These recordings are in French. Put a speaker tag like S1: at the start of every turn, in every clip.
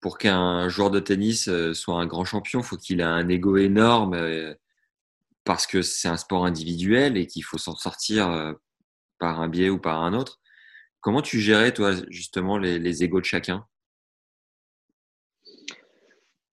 S1: Pour qu'un joueur de tennis euh, soit un grand champion, il faut qu'il ait un ego énorme euh, parce que c'est un sport individuel et qu'il faut s'en sortir euh, par un biais ou par un autre. Comment tu gérais, toi, justement, les, égos de chacun?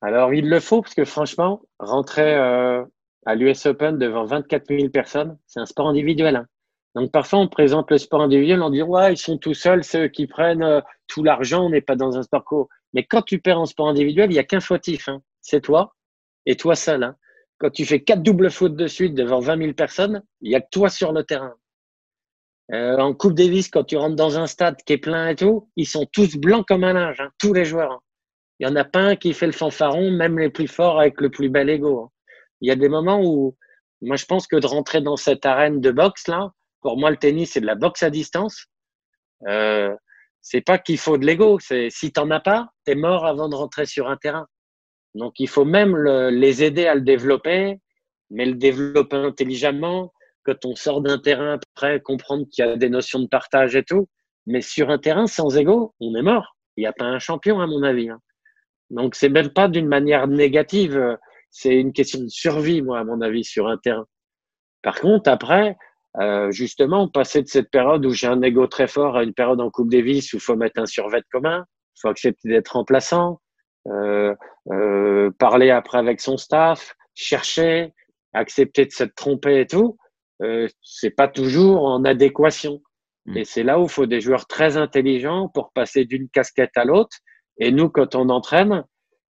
S2: Alors, il le faut parce que franchement, rentrer à l'US Open devant 24 000 personnes, c'est un sport individuel. Hein. Donc, parfois, on présente le sport individuel en disant, ouais, ils sont tout seuls, ceux qui prennent tout l'argent, on n'est pas dans un sport co. Mais quand tu perds en sport individuel, il n'y a qu'un fautif. Hein. C'est toi et toi seul. Hein. Quand tu fais quatre doubles fautes de suite devant 20 000 personnes, il n'y a que toi sur le terrain. Euh, en Coupe Davis, quand tu rentres dans un stade qui est plein et tout, ils sont tous blancs comme un linge, hein, tous les joueurs. Hein. Il n'y en a pas un qui fait le fanfaron, même les plus forts avec le plus bel ego. Hein. Il y a des moments où, moi, je pense que de rentrer dans cette arène de boxe là, pour moi, le tennis c'est de la boxe à distance. Euh, c'est pas qu'il faut de l'ego. C'est si t'en as pas, t'es mort avant de rentrer sur un terrain. Donc, il faut même les aider à le développer, mais le développer intelligemment. Quand on sort d'un terrain après, comprendre qu'il y a des notions de partage et tout. Mais sur un terrain sans ego, on est mort. Il n'y a pas un champion, à mon avis. Hein. Donc c'est même pas d'une manière négative, c'est une question de survie, moi, à mon avis, sur un terrain. Par contre, après, euh, justement, passer de cette période où j'ai un ego très fort à une période en Coupe Davis où il faut mettre un survêt commun, il faut accepter d'être remplaçant, euh, euh, parler après avec son staff, chercher, accepter de se tromper et tout, euh, c'est pas toujours en adéquation. Mmh. Et c'est là où il faut des joueurs très intelligents pour passer d'une casquette à l'autre et nous, quand on entraîne,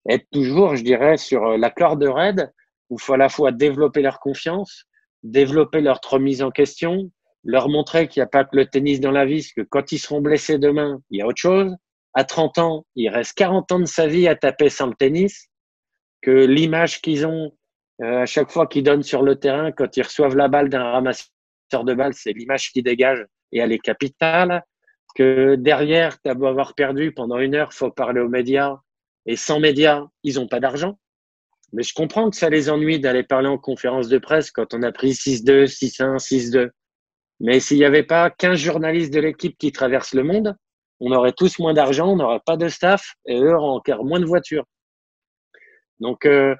S2: être toujours, je dirais, sur la corde raide, où il faut à la fois développer leur confiance, développer leur remise en question, leur montrer qu'il n'y a pas que le tennis dans la vie, que quand ils seront blessés demain, il y a autre chose. À 30 ans, il reste 40 ans de sa vie à taper sans le tennis, que l'image qu'ils ont euh, à chaque fois qu'ils donnent sur le terrain, quand ils reçoivent la balle d'un ramasseur de balles, c'est l'image qui dégage et elle est capitale que derrière, tu beau avoir perdu pendant une heure, faut parler aux médias. Et sans médias, ils n'ont pas d'argent. Mais je comprends que ça les ennuie d'aller parler en conférence de presse quand on a pris 6-2, 6-1, 6-2. Mais s'il n'y avait pas 15 journalistes de l'équipe qui traversent le monde, on aurait tous moins d'argent, on n'aurait pas de staff et eux auraient encore moins de voitures. Donc, euh,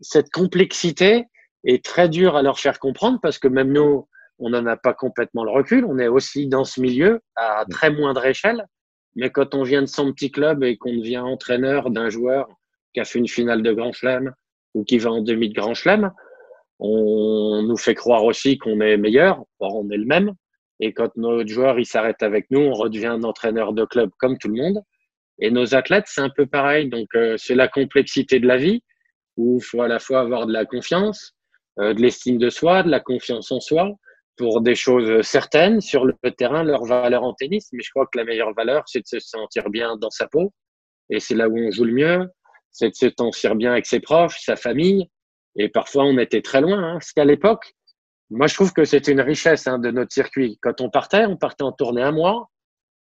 S2: cette complexité est très dure à leur faire comprendre parce que même nous, on n'en a pas complètement le recul. On est aussi dans ce milieu à très moindre échelle. Mais quand on vient de son petit club et qu'on devient entraîneur d'un joueur qui a fait une finale de Grand Chelem ou qui va en demi de Grand Chelem, on nous fait croire aussi qu'on est meilleur. Or, on est le même. Et quand notre joueur il s'arrête avec nous, on redevient un entraîneur de club comme tout le monde. Et nos athlètes, c'est un peu pareil. Donc, euh, c'est la complexité de la vie où il faut à la fois avoir de la confiance, euh, de l'estime de soi, de la confiance en soi, pour des choses certaines sur le terrain, leur valeur en tennis. Mais je crois que la meilleure valeur, c'est de se sentir bien dans sa peau. Et c'est là où on joue le mieux. C'est de se sentir bien avec ses proches, sa famille. Et parfois, on était très loin. Hein. Parce qu'à l'époque, moi, je trouve que c'était une richesse hein, de notre circuit. Quand on partait, on partait en tournée un mois.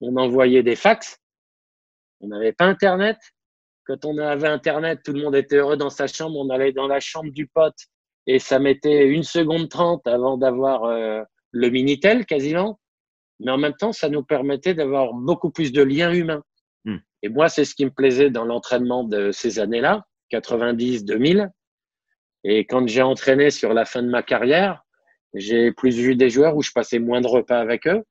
S2: On envoyait des fax. On n'avait pas Internet. Quand on avait Internet, tout le monde était heureux dans sa chambre. On allait dans la chambre du pote et ça mettait une seconde trente avant d'avoir euh, le Minitel quasiment. Mais en même temps, ça nous permettait d'avoir beaucoup plus de liens humains. Et moi, c'est ce qui me plaisait dans l'entraînement de ces années-là, 90, 2000. Et quand j'ai entraîné sur la fin de ma carrière, j'ai plus vu des joueurs où je passais moins de repas avec eux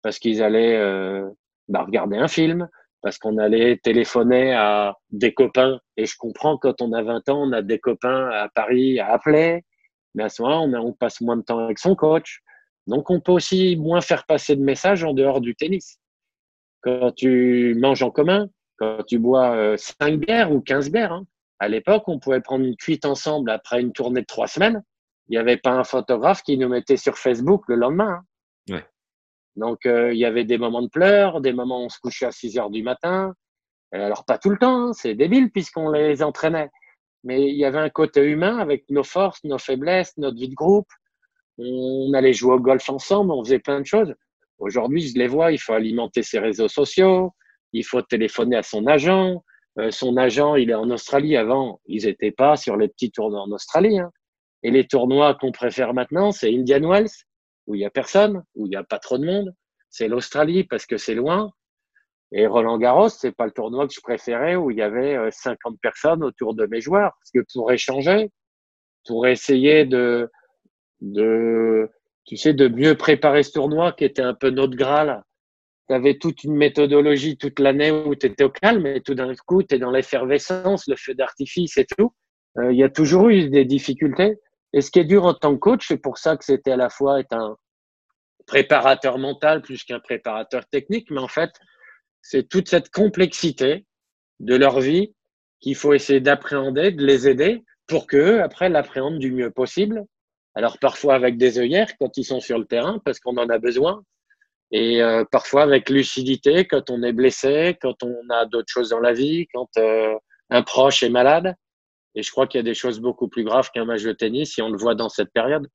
S2: parce qu'ils allaient euh, bah, regarder un film, parce qu'on allait téléphoner à des copains. Et je comprends quand on a 20 ans, on a des copains à Paris à appeler. Mais à ce moment-là, on, passe moins de temps avec son coach. Donc, on peut aussi moins faire passer de messages en dehors du tennis. Quand tu manges en commun, quand tu bois 5 euh, bières ou 15 bières, hein. à l'époque, on pouvait prendre une cuite ensemble après une tournée de trois semaines. Il n'y avait pas un photographe qui nous mettait sur Facebook le lendemain. Hein. Donc, euh, il y avait des moments de pleurs, des moments où on se couchait à 6 heures du matin. Alors, pas tout le temps, hein, c'est débile puisqu'on les entraînait. Mais il y avait un côté humain avec nos forces, nos faiblesses, notre vie de groupe. On allait jouer au golf ensemble, on faisait plein de choses. Aujourd'hui, je les vois, il faut alimenter ses réseaux sociaux, il faut téléphoner à son agent. Euh, son agent, il est en Australie. Avant, ils n'étaient pas sur les petits tournois en Australie. Hein. Et les tournois qu'on préfère maintenant, c'est Indian Wells, où il y a personne, où il n'y a pas trop de monde. C'est l'Australie parce que c'est loin. Et Roland Garros, c'est pas le tournoi que je préférais où il y avait 50 euh, personnes autour de mes joueurs. Parce que pour échanger, pour essayer de, de, tu sais, de mieux préparer ce tournoi qui était un peu notre Graal. Tu avais toute une méthodologie toute l'année où tu étais au calme et tout d'un coup, tu es dans l'effervescence, le feu d'artifice et tout. Euh, il y a toujours eu des difficultés. Et ce qui est dur en tant que coach, c'est pour ça que c'était à la fois être un préparateur mental plus qu'un préparateur technique, mais en fait, c'est toute cette complexité de leur vie qu'il faut essayer d'appréhender, de les aider pour qu'eux, après, l'appréhendent du mieux possible. Alors parfois avec des œillères quand ils sont sur le terrain, parce qu'on en a besoin. Et euh, parfois avec lucidité quand on est blessé, quand on a d'autres choses dans la vie, quand euh, un proche est malade. Et je crois qu'il y a des choses beaucoup plus graves qu'un match de tennis si on le voit dans cette période.